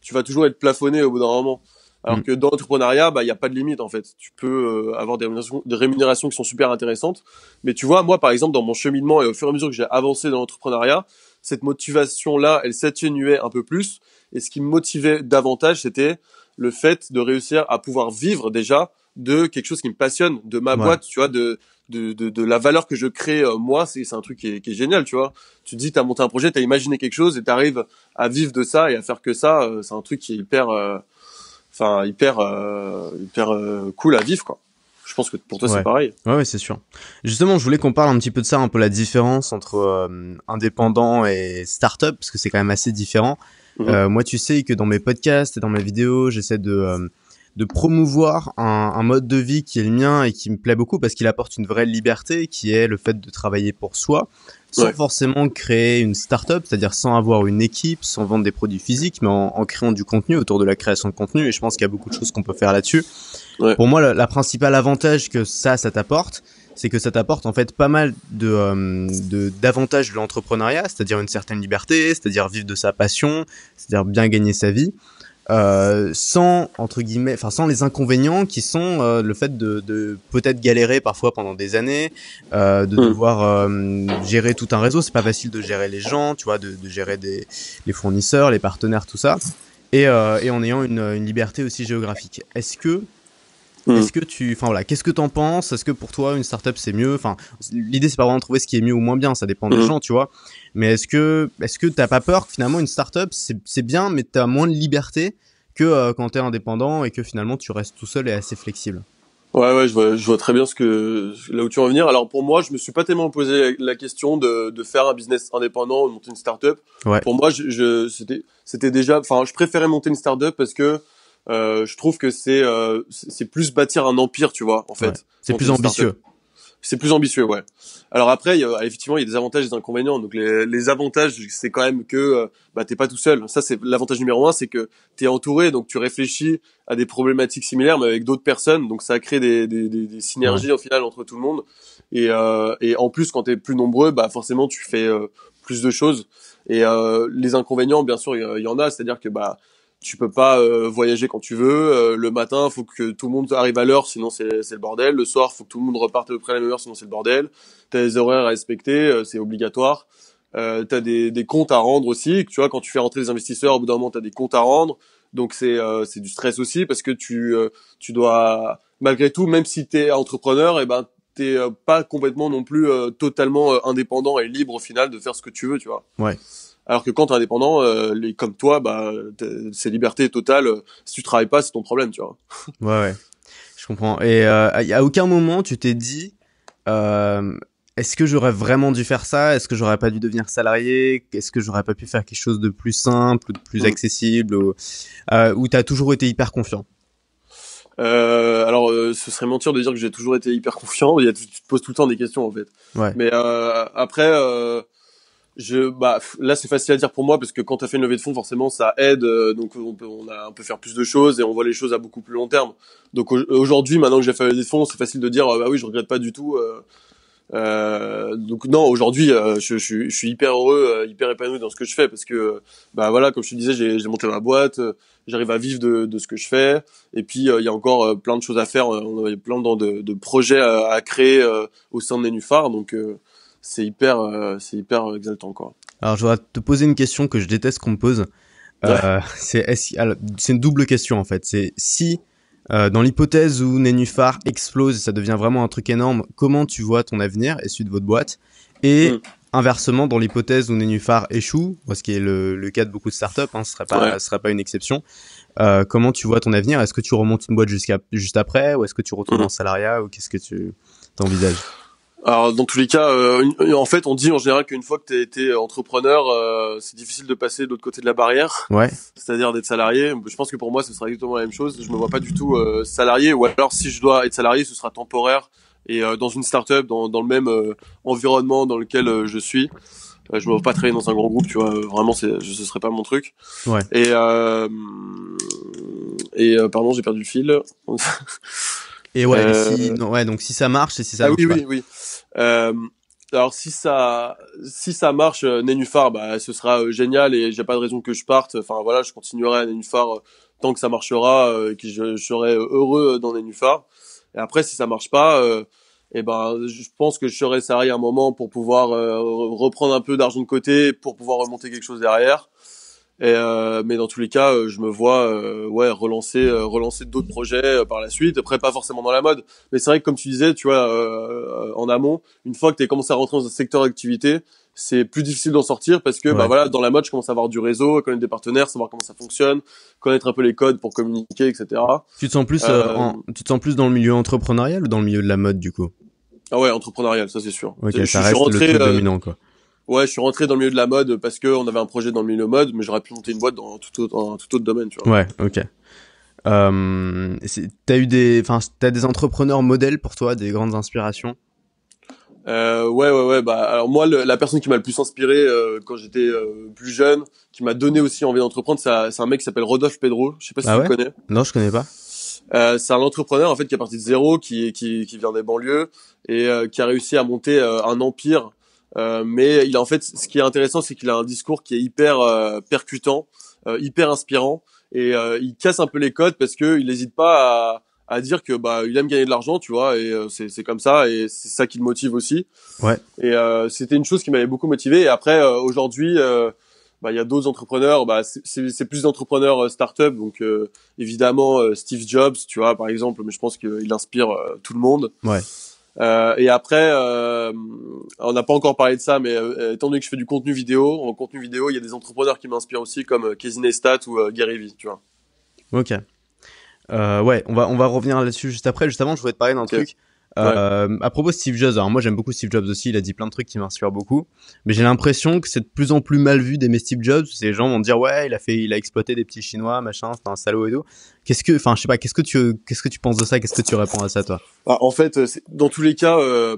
Tu vas toujours être plafonné au bout d'un moment. Alors mm. que dans l'entrepreneuriat, bah il y a pas de limite en fait. Tu peux euh, avoir des rémunérations, des rémunérations qui sont super intéressantes. Mais tu vois, moi par exemple dans mon cheminement et au fur et à mesure que j'ai avancé dans l'entrepreneuriat, cette motivation là, elle s'atténuait un peu plus. Et ce qui me motivait davantage, c'était le fait de réussir à pouvoir vivre déjà de quelque chose qui me passionne, de ma boîte, tu vois, de, de, de, de, la valeur que je crée euh, moi, c'est un truc qui est, qui est, génial, tu vois. Tu te dis, t'as monté un projet, t'as imaginé quelque chose et t'arrives à vivre de ça et à faire que ça, euh, c'est un truc qui est hyper enfin hyper euh, hyper euh, cool à vivre quoi. Je pense que pour toi c'est pareil. Ouais, ouais c'est sûr. Justement, je voulais qu'on parle un petit peu de ça, un peu la différence entre euh, indépendant et startup, parce que c'est quand même assez différent. Mhm. moi, tu sais que dans mes podcasts et dans mes vidéos, j'essaie de de promouvoir un, un, mode de vie qui est le mien et qui me plaît beaucoup parce qu'il apporte une vraie liberté, qui est le fait de travailler pour soi, sans forcément créer une start-up, c'est-à-dire sans avoir une équipe, sans vendre des produits physiques, mais en, en, créant du contenu autour de la création de contenu. Et je pense qu'il y a beaucoup de choses qu'on peut faire là-dessus. Ouais. Pour moi, la, la principale avantage que ça, ça t'apporte, c'est que ça t'apporte en fait pas mal de euh, d'avantages de, de l'entrepreneuriat, c'est-à-dire une certaine liberté, c'est-à-dire vivre de sa passion, c'est-à-dire bien gagner sa vie. Euh, sans entre guillemets, enfin sans les inconvénients qui sont euh, le fait de, de peut-être galérer parfois pendant des années, euh, de hmm. devoir euh, gérer tout un réseau. C'est pas facile de gérer les gens, tu vois, de, de gérer des, les fournisseurs, les partenaires, tout ça, et, euh, et en ayant une, une, liberté aussi géographique. Est-ce que hmm. est-ce que tu, enfin voilà, qu'est-ce que t'en penses? Est-ce que pour toi une startup c'est mieux? Enfin, l'idée c'est pas vraiment de trouver ce qui est mieux ou moins bien, ça dépend des hmm. gens, tu vois. Mais est-ce que est-ce que t'as pas peur que finalement une startup c'est c'est bien, mais t'as moins de liberté que euh, quand t'es indépendant et que finalement tu restes tout seul et assez flexible? Ouais, ouais, je vois, je vois très bien ce que là où tu veux en venir. Alors pour moi, je me suis pas tellement posé la question de, de faire un business indépendant ou de monter une startup. Ouais. Pour moi, je, je c'était c'était déjà, enfin, je préférais monter une startup parce que euh, je trouve que c'est euh, c'est plus bâtir un empire, tu vois, en fait. Ouais. C'est plus ambitieux. C'est plus ambitieux, ouais. Alors après, y a, effectivement, il y a des avantages et des inconvénients. Donc les, les avantages, c'est quand même que euh, bah t'es pas tout seul. Ça, c'est l'avantage numéro un, c'est que t'es entouré, donc tu réfléchis à des problématiques similaires, mais avec d'autres personnes. Donc ça crée des, des, des, des synergies au final entre tout le monde. Et, euh, et en plus, quand t'es plus nombreux, bah forcément, tu fais euh, plus de choses. Et euh, les inconvénients, bien sûr, il y, y, en a. C'est-à-dire que bah tu peux pas euh, voyager quand tu veux. Euh, le matin, faut que tout le monde arrive à l'heure, sinon c'est le bordel. Le soir, faut que tout le monde reparte à peu près à la même heure, sinon c'est le bordel. T'as des horaires à respecter, euh, c'est obligatoire. Euh, t'as des, des comptes à rendre aussi. Tu vois, quand tu fais rentrer des investisseurs, au bout d'un moment, t'as des comptes à rendre. Donc c'est c'est du stress aussi parce que tu tu dois malgré tout, même si t'es entrepreneur, et eh ben t'es pas complètement non plus totalement indépendant et libre au final de faire ce que tu veux, tu vois. Ouais. Alors que quand tu es indépendant, euh, les, comme toi, bah, c'est liberté totale. Si tu travailles pas, c'est ton problème, tu vois. [LAUGHS] ouais, ouais. Je comprends. Et euh, à aucun moment, tu t'es dit, euh, est-ce que j'aurais vraiment dû faire ça? Est-ce que j'aurais pas dû devenir salarié? Est-ce que j'aurais pas pu faire quelque chose de plus simple, de plus mm. accessible Ou, euh, ou t'as toujours été hyper confiant? Euh, alors, euh, ce serait mentir de dire que j'ai toujours été hyper confiant. Il y a, tu te poses tout le temps des questions en fait. Ouais. Mais euh, après, euh, je bah là c'est facile à dire pour moi parce que quand tu as fait une levée de fonds forcément ça aide euh, donc on peut on a un peu faire plus de choses et on voit les choses à beaucoup plus long terme. Donc aujourd'hui maintenant que j'ai fait la levée de fonds c'est facile de dire bah oui je regrette pas du tout euh, euh, donc non aujourd'hui euh, je, je, suis hyper heureux hyper épanoui dans ce que je fais parce que bah voilà comme je te disais j'ai monté ma boîte j'arrive à vivre de, de, ce que je fais et puis il y a encore plein de choses à faire on a plein de, de projets à, à créer au sein de Nénuphar donc c'est hyper, euh, c'est hyper exaltant quoi. Alors je voudrais te poser une question que je déteste qu'on me pose. Euh, [LAUGHS] c'est c'est une double question en fait. C'est si euh, dans l'hypothèse où Nénuphar explose et ça devient vraiment un truc énorme, comment tu vois ton avenir et celui de votre boîte? Et mm. inversement, dans l'hypothèse où Nénuphar échoue, ce qui est le, le, cas de beaucoup de startups, hein, ce serait pas, ce serait pas une exception. Euh, comment tu vois ton avenir? Est-ce que tu remontes une boîte jusqu'à juste après, ou est-ce que tu retournes en salariat, ou qu'est-ce que tu t'envisages? Alors dans tous les cas, euh, en fait, on dit en général qu'une fois que tu as été entrepreneur, euh, c'est difficile de passer de l'autre côté de la barrière. Ouais. C'est-à-dire d'être salarié. Je pense que pour moi, ce sera exactement la même chose. Je me vois pas du tout euh, salarié, ou alors si je dois être salarié, ce sera temporaire et euh, dans une startup, dans, dans le même euh, environnement dans lequel je suis. je me vois pas travailler dans un grand groupe, tu vois. Vraiment, c'est, ce serait pas mon truc. Ouais. Et et pardon, j'ai perdu le fil. [LAUGHS] Et ouais, si, non, ouais, donc si ça marche et si ça ah, marche oui, pas. oui, oui. Euh, alors si ça si ça marche euh, Nénuphar bah ce sera euh, génial et j'ai pas de raison que je parte enfin voilà je continuerai à Nénuphar euh, tant que ça marchera et que je, serai heureux dans Nénuphar et après si ça marche pas et ben je pense que je serai salarié un moment pour pouvoir reprendre un peu d'argent de côté pour pouvoir remonter quelque chose derrière et euh, mais dans tous les cas, euh, je me vois euh, ouais relancer euh, relancer d'autres projets par la suite. Après pas forcément dans la mode, mais c'est vrai que comme tu disais, tu vois en amont, une fois que tu as commencé à rentrer dans un secteur d'activité, c'est plus difficile d'en sortir parce que bah voilà dans la mode je commence à avoir du réseau, connaître des partenaires, savoir comment ça fonctionne, connaître un peu les codes pour communiquer, etc. Tu te sens plus en, tu te sens plus dans le milieu entrepreneurial ou dans le milieu de la mode du coup? Ah ouais entrepreneurial ça c'est sûr. Ok je, ça reste rentré, le truc dominant quoi. Ouais, je suis rentré dans le milieu de la mode parce que on avait un projet dans le milieu mode, mais j'aurais pu monter une boîte dans tout autre, un tout autre domaine, tu vois. Ouais, ok. Euh, t'as eu des, enfin, t'as des entrepreneurs modèles pour toi, des grandes inspirations? Euh, Ouais, ouais, ouais. Bah, alors moi, le, la personne qui m'a le plus inspiré euh, quand j'étais euh, plus jeune, qui m'a donné aussi envie d'entreprendre, c'est un mec qui s'appelle Rodolphe Pedro. Je sais pas si ah tu connais. Non, je connais pas. Euh, c'est un entrepreneur en fait qui est parti de zéro, qui qui, qui vient des banlieues et qui a réussi à monter un empire euh, mais il a en fait, ce qui est intéressant, c'est qu'il a un discours qui est hyper euh, percutant, euh, hyper inspirant, et il casse un peu les codes parce que il n'hésite pas à, à dire que bah il aime gagner de l'argent, tu vois, et c'est c'est comme ça, et c'est ça qui le motive aussi. Ouais. Et c'était une chose qui m'avait beaucoup motivé. Et après, aujourd'hui, bah il y a d'autres entrepreneurs, bah c'est plus d'entrepreneurs start-up, donc évidemment Steve Jobs, tu vois, par exemple, mais je pense qu'il inspire tout le monde. Ouais. Euh, et après, euh, on n'a pas encore parlé de ça, mais euh, étant donné que je fais du contenu vidéo, en contenu vidéo, il y a des entrepreneurs qui m'inspirent aussi, comme euh, Casey Neistat ou euh, Gary Vee, tu vois. Ok. ouais, on va on va revenir là-dessus juste après. Juste avant, je voulais te parler d'un truc. Euh, à propos de Steve Jobs, alors moi j'aime beaucoup Steve Jobs aussi, il a dit plein de trucs qui m'inspirent beaucoup, mais j'ai l'impression que c'est de plus en plus mal vu d'aimer Steve Jobs. Les gens vont dire ouais, il a fait, il a exploité des petits Chinois, machin, c'est un salaud et tout. Qu'est-ce que, enfin je sais pas, qu'est-ce que tu, qu'est-ce que tu penses de ça? Qu'est-ce que tu réponds à ça toi? Bah, En fait, dans tous les cas. Euh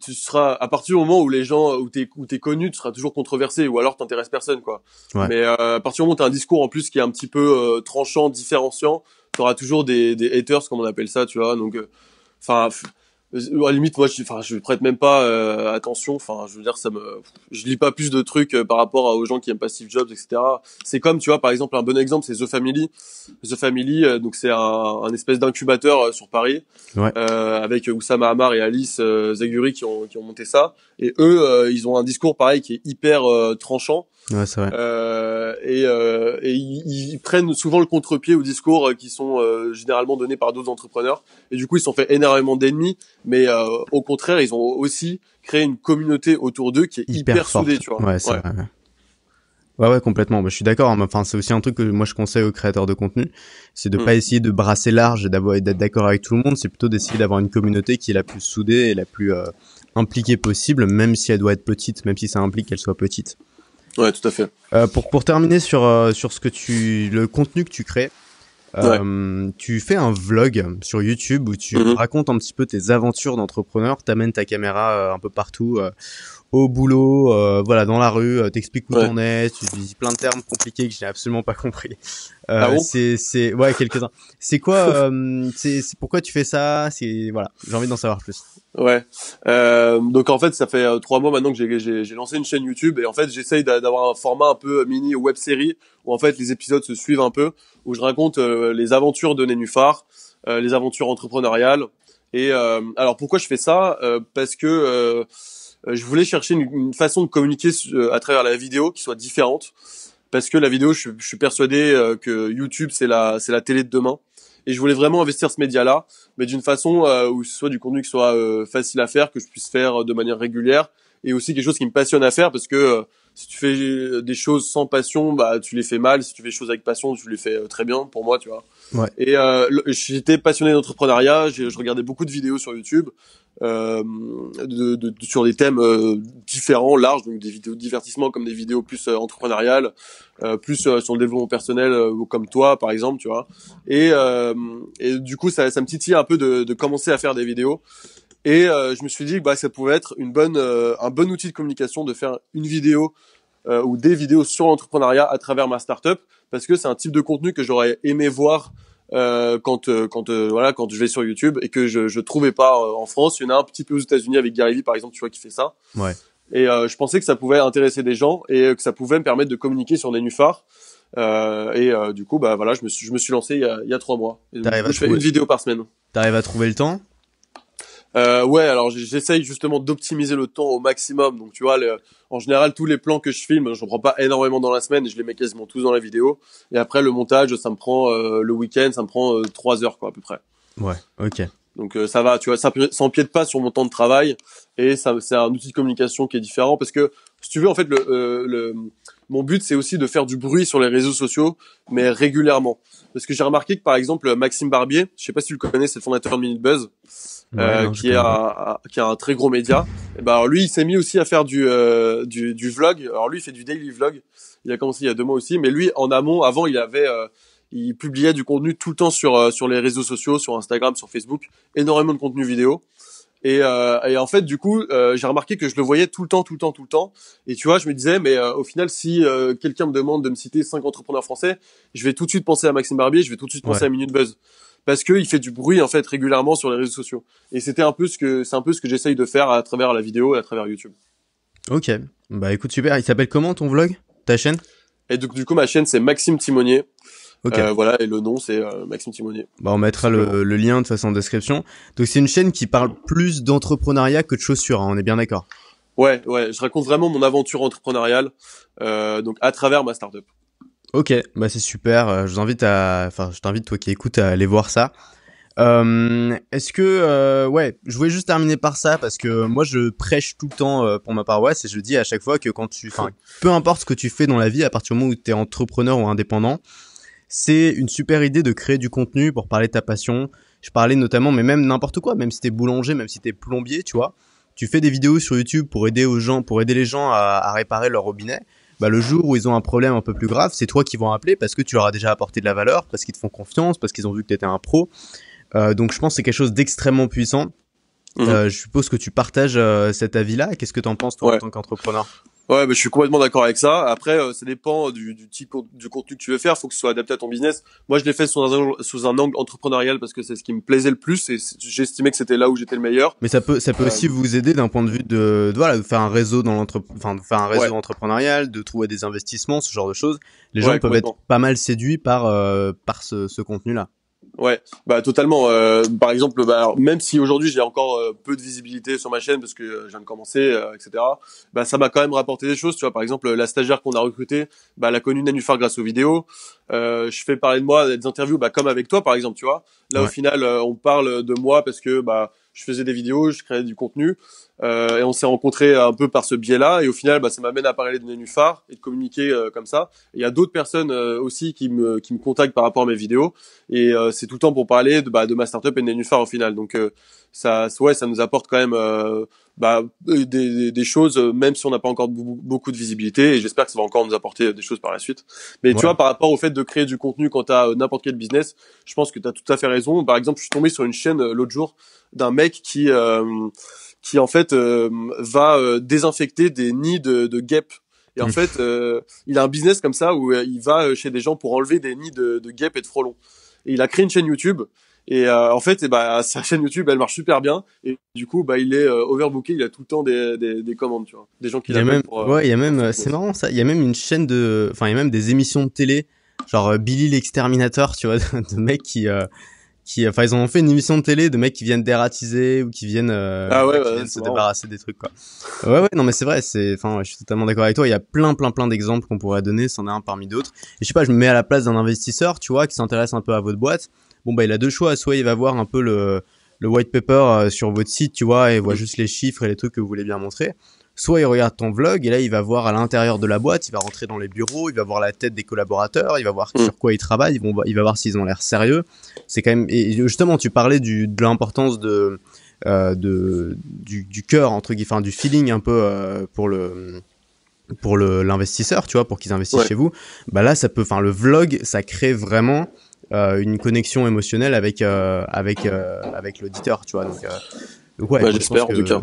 tu seras à partir du moment où les gens où t'es où t'es connu tu seras toujours controversé ou alors t'intéresses personne quoi ouais. mais euh, à partir du moment où t'as un discours en plus qui est un petit peu euh, tranchant différenciant t'auras toujours des des haters comme on appelle ça tu vois donc euh, enfin à la limite moi je enfin je prête même pas euh, attention. Enfin je veux dire ça me je lis pas plus de trucs euh, par rapport aux gens qui aiment pas Steve Jobs etc c'est comme tu vois par exemple un bon exemple c'est The Family. The Family euh, donc c'est un, un, espèce d'incubateur sur Paris ouais. avec Oussama Hamar et Alice Zaguri qui ont qui ont monté ça. Et eux ils ont un discours pareil qui est hyper tranchant Ouais, c'est vrai. Euh, et, euh, et ils, ils, prennent souvent le contre-pied aux discours qui sont euh, généralement donnés par d'autres entrepreneurs. Et du coup, ils sont fait énormément d'ennemis, mais euh, au contraire, ils ont aussi créé une communauté autour d'eux qui est hyper, hyper soudée, tu vois. Ouais, c'est ouais. vrai. Ouais, ouais, complètement. Bah, je suis d'accord. Hein. Enfin, c'est aussi un truc que moi je conseille aux créateurs de contenu, c'est de mm. pas essayer de brasser large et d'avoir d'être d'accord avec tout le monde. C'est plutôt d'essayer d'avoir une communauté qui est la plus soudée et la plus euh, impliquée possible, même si elle doit être petite, même si ça implique qu'elle soit petite. Ouais, tout à fait. Euh, pour pour terminer sur euh, sur ce que tu le contenu que tu crées, euh, tu fais un vlog sur YouTube où tu Mhm. racontes un petit peu tes aventures d'entrepreneur, t'amènes ta caméra euh, un peu partout, au boulot, euh, voilà, dans la rue, euh, t'expliques où Ouais. t'en es, tu dis plein de termes compliqués que j'ai absolument pas compris. Euh, Ah bon? c'est c'est ouais quelques-uns. C'est quoi [LAUGHS] euh, c'est c'est pourquoi tu fais ça? C'est voilà, j'ai envie d'en savoir plus. Ouais. Euh, donc en fait, ça fait trois mois maintenant que j'ai- j'ai j'ai lancé une chaîne YouTube et en fait, j'essaye d'a- d'avoir un format un peu mini web série où en fait les épisodes se suivent un peu, où je raconte les aventures de Nénuphar, euh, les aventures entrepreneuriales. Et euh, alors pourquoi je fais ça? Euh, Parce que euh, je voulais chercher une, une façon de communiquer euh, à travers la vidéo qui soit différente. Parce que la vidéo, je, je suis persuadé euh, que YouTube c'est la c'est la télé de demain. Et je voulais vraiment investir ce média-là mais d'une façon euh, où ce soit du contenu qui soit euh, facile à faire, que je puisse faire euh, de manière régulière, et aussi quelque chose qui me passionne à faire, parce que euh, si tu fais des choses sans passion, bah tu les fais mal. Si tu fais des choses avec passion, tu les fais très bien. Pour moi, tu vois. Ouais. Et euh, j'étais passionné d'entrepreneuriat. Je regardais beaucoup de vidéos sur YouTube euh, de, de, sur des thèmes euh, différents, larges, donc des vidéos de divertissement comme des vidéos plus euh, entrepreneuriales, euh, plus sur le développement personnel comme toi par exemple, tu vois. Et, du coup, ça, ça me titillait un peu de, de commencer à faire des vidéos. Et je me suis dit que bah, ça pouvait être une bonne, un bon outil de communication de faire une vidéo ou des vidéos sur l'entrepreneuriat à travers ma startup, parce que c'est un type de contenu que j'aurais aimé voir euh, quand euh, quand euh, voilà quand je vais sur YouTube et que je je trouvais pas en France. Il y en a un petit peu aux États-Unis avec Gary Vee par exemple, tu vois qui fait ça. Ouais. Et je pensais que ça pouvait intéresser des gens et que ça pouvait me permettre de communiquer sur des nufards. et du coup bah voilà, je me suis je me suis lancé il y a il y a trois mois. Et donc, je fais une vidéo par semaine. T'arrives à trouver le temps? Euh, ouais, alors j'essaye justement d'optimiser le temps au maximum. Donc tu vois, en général, tous les plans que je filme, je prends pas énormément dans la semaine, je les mets quasiment tous dans la vidéo. Et après, le montage, ça me prend euh, le week-end, ça me prend euh, trois heures quoi à peu près. Ouais, ok. Donc euh, ça va, tu vois, ça s'empiète pas sur mon temps de travail et ça c'est un outil de communication qui est différent parce que si tu veux en fait le, le mon but c'est aussi de faire du bruit sur les réseaux sociaux mais régulièrement parce que j'ai remarqué que par exemple Maxime Barbier, je sais pas si tu le connais, c'est le fondateur de Minute Buzz euh, qui, est un, qui a un très gros média. Et ben lui, il s'est mis aussi à faire du, euh, du, du vlog. Alors lui, il fait du daily vlog. Il a commencé il y a deux mois aussi, mais lui, en amont, avant, il avait, euh, il publiait du contenu tout le temps sur euh, sur les réseaux sociaux, sur Instagram, sur Facebook, énormément de contenu vidéo. Et, euh, et en fait, du coup, euh, j'ai remarqué que je le voyais tout le temps, tout le temps, tout le temps. Et tu vois, je me disais, mais au final, si quelqu'un me demande de me citer cinq entrepreneurs français, je vais tout de suite penser à Maxime Barbier, je vais tout de suite penser à Minute Buzz parce qu'il fait du bruit en fait régulièrement sur les réseaux sociaux. Et c'était un peu ce que c'est un peu ce que j'essaye de faire à travers la vidéo et à travers YouTube. Ok, bah écoute super. Il s'appelle comment ton vlog, ta chaîne? Et donc du coup ma chaîne c'est Maxime Timonier. Ok. Euh, voilà et le nom c'est euh, Maxime Timonier. Bah on mettra le, le, lien de toute façon en description. Donc c'est une chaîne qui parle plus d'entrepreneuriat que de chaussures. Hein, on est bien d'accord. Ouais ouais, je raconte vraiment mon aventure entrepreneuriale euh, donc à travers ma startup. Ok, bah c'est super. Euh, je vous invite à, enfin, je t'invite toi qui écoutes à aller voir ça. Euh, Est-ce que, euh, ouais, je voulais juste terminer par ça parce que moi je prêche tout le temps euh, pour ma paroisse et je dis à chaque fois que quand tu, enfin, peu importe ce que tu fais dans la vie, à partir du moment où tu es entrepreneur ou indépendant, c'est une super idée de créer du contenu pour parler de ta passion. Je parlais notamment, mais même n'importe quoi, même si t'es boulanger, même si t'es plombier, tu vois, tu fais des vidéos sur YouTube pour aider aux gens, pour aider les gens à, à réparer leur robinet bah, le jour où ils ont un problème un peu plus grave, c'est toi qui vont appeler parce que tu leur as déjà apporté de la valeur, parce qu'ils te font confiance, parce qu'ils ont vu que tu étais un pro. Euh, donc je pense que c'est quelque chose d'extrêmement puissant. Mhm. Euh, je suppose que tu partages euh, cet avis-là. Qu'est-ce que tu en penses toi en tant qu'entrepreneur? Ouais, bah, je suis complètement d'accord avec ça. Après, euh, ça dépend du, du, type du contenu que tu veux faire. Il faut que ce soit adapté à ton business. Moi, je l'ai fait sous un, sous un angle entrepreneurial parce que c'est ce qui me plaisait le plus et j'estimais que c'était là où j'étais le meilleur. Mais ça peut, ça peut euh, aussi vous aider d'un point de vue de, de, voilà, de faire un réseau dans l'entre, enfin, de faire un réseau entrepreneurial, de trouver des investissements, ce genre de choses. Les gens peuvent être pas mal séduits par, euh, par ce, ce contenu-là. Ouais, bah totalement. Euh, par exemple, bah, même si aujourd'hui j'ai encore euh, peu de visibilité sur ma chaîne parce que euh, je viens de commencer, etc. Bah ça m'a quand même rapporté des choses. Tu vois, par exemple, la stagiaire qu'on a recrutée, bah elle a connu Nanufar grâce aux vidéos. je fais parler de moi des interviews, bah comme avec toi par exemple, tu vois. Là au final, on parle de moi parce que bah je faisais des vidéos, je créais du contenu. Euh, et on s'est rencontrés un peu par ce biais-là. Et au final, bah, ça m'amène à parler de Nénuphar et de communiquer euh, comme ça. Il y a d'autres personnes euh, aussi qui me, qui me contactent par rapport à mes vidéos. Et euh, c'est tout le temps pour parler de, bah, de ma startup et de Nénuphar au final. Donc ça, ouais, ça nous apporte quand même bah, des, des, choses, même si on n'a pas encore beaucoup de visibilité. Et j'espère que ça va encore nous apporter des choses par la suite. Mais tu vois, par rapport au fait de créer du contenu quand tu as n'importe quel business, je pense que tu as tout à fait raison. Par exemple, je suis tombé sur une chaîne l'autre jour d'un mec qui qui en fait euh, va euh, désinfecter des nids de, de guêpes. Et en mmh. fait, euh, il a un business comme ça où il va chez des gens pour enlever des nids de, de guêpes et de frelons. Et il a créé une chaîne YouTube. Et en fait, et bah, [LAUGHS] sa chaîne YouTube, elle marche super bien. Et du coup, bah, il est overbooké. Il a tout le temps des, des, des commandes, tu vois, des gens qui l'appellent pour. ouais, il y a même, c'est marrant ça. Il y a même une chaîne de, enfin, il y a même des émissions de télé, genre Billy l'exterminateur, tu vois, [LAUGHS] de mecs qui qui enfin ils ont fait une émission de télé de mecs qui viennent dératiser ou qui viennent, euh, ah ouais, se débarrasser des trucs quoi. Ouais ouais non mais c'est vrai c'est enfin je suis totalement d'accord avec toi. Il y a plein plein plein d'exemples qu'on pourrait donner c'en est un parmi d'autres. Et je sais pas je me mets à la place d'un investisseur tu vois qui s'intéresse un peu à votre boîte. Bon bah il a deux choix. Soit il va voir un peu le le white paper euh, sur votre site tu vois et voit juste les chiffres et les trucs que vous voulez bien montrer soit il regarde ton vlog et là il va voir à l'intérieur de la boîte, il va rentrer dans les bureaux, il va voir la tête des collaborateurs, il va voir mm. sur quoi ils travaillent, il va voir s'ils ont l'air sérieux. C'est quand même et justement tu parlais du, de l'importance de, euh, de du, du cœur entre guillemets, du feeling un peu euh, pour le pour le l'investisseur, tu vois, pour qu'ils investissent chez vous. Bah là ça peut, enfin le vlog ça crée vraiment euh, une connexion émotionnelle avec euh, avec euh, avec l'auditeur, tu vois. Donc ouais, bah, j'espère en tout cas.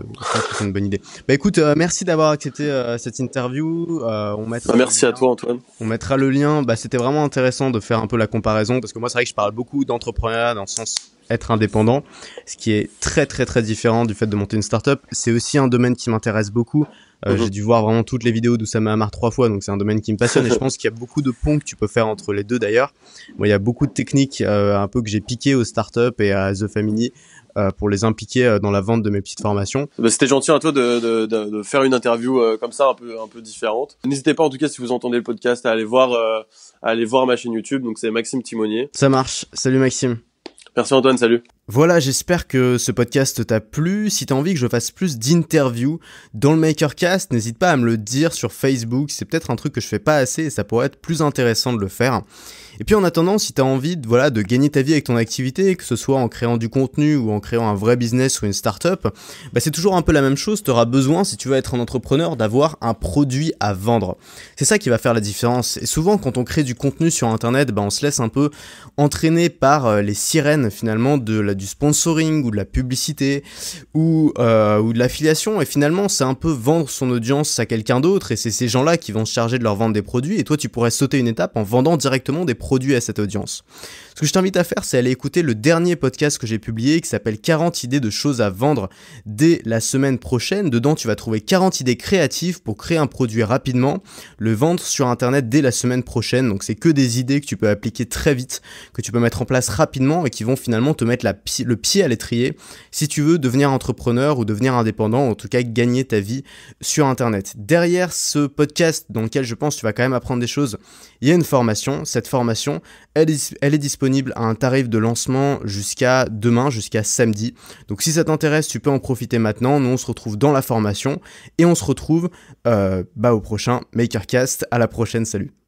C'est une bonne idée. Bah écoute, merci d'avoir accepté cette interview. on mettra bah, merci à toi Antoine. On mettra le lien. Bah c'était vraiment intéressant de faire un peu la comparaison parce que moi c'est vrai que je parle beaucoup d'entrepreneuriat dans le sens être indépendant, ce qui est très très très différent du fait de monter une startup. C'est aussi un domaine qui m'intéresse beaucoup. Euh, j'ai mhm. dû voir vraiment toutes les vidéos d'Oussama Amar trois fois, donc c'est un domaine qui me passionne et je [LAUGHS] pense qu'il y a beaucoup de ponts que tu peux faire entre les deux d'ailleurs. Moi, il y a beaucoup de techniques euh, un peu que j'ai piqué aux startups et à The Family euh, pour les impliquer euh, dans la vente de mes petites formations. Bah, C'était gentil à toi de, de, de, de, faire une interview euh, comme ça, un peu un peu différente. N'hésitez pas en tout cas si vous entendez le podcast à aller voir à aller voir ma chaîne YouTube. Donc c'est Maxime Timonier. Ça marche. Salut Maxime. Merci Antoine, salut. Voilà, j'espère que ce podcast t'a plu. Si t'as envie que je fasse plus d'interviews dans le Makercast, n'hésite pas à me le dire sur Facebook. C'est peut-être un truc que je fais pas assez et ça pourrait être plus intéressant de le faire. Et puis en attendant, si t'as envie de, voilà, de gagner ta vie avec ton activité, que ce soit en créant du contenu ou en créant un vrai business ou une startup, bah c'est toujours un peu la même chose. T'auras besoin, si tu veux être un entrepreneur, d'avoir un produit à vendre. C'est ça qui va faire la différence. Et souvent, quand on crée du contenu sur Internet, bah on se laisse un peu entraîner par euh, les sirènes finalement de la du sponsoring ou de la publicité ou, euh, ou de l'affiliation et finalement c'est un peu vendre son audience à quelqu'un d'autre et c'est ces gens-là qui vont se charger de leur vendre des produits et toi tu pourrais sauter une étape en vendant directement des produits à cette audience. Ce que je t'invite à faire, c'est aller écouter le dernier podcast que j'ai publié qui s'appelle 40 idées de choses à vendre dès la semaine prochaine. Dedans, tu vas trouver 40 idées créatives pour créer un produit rapidement, le vendre sur internet dès la semaine prochaine. Donc c'est que des idées que tu peux appliquer très vite, que tu peux mettre en place rapidement et qui vont finalement te mettre le pied à l'étrier si tu veux devenir entrepreneur ou devenir indépendant, en tout cas gagner ta vie sur internet. Derrière ce podcast dans lequel je pense que tu vas quand même apprendre des choses, il y a une formation. Cette formation, elle, elle est disponible à un tarif de lancement jusqu'à demain, jusqu'à samedi. Donc si ça t'intéresse, tu peux en profiter maintenant. Nous, on se retrouve dans la formation et on se retrouve euh, bah, au prochain Makercast. À la prochaine, salut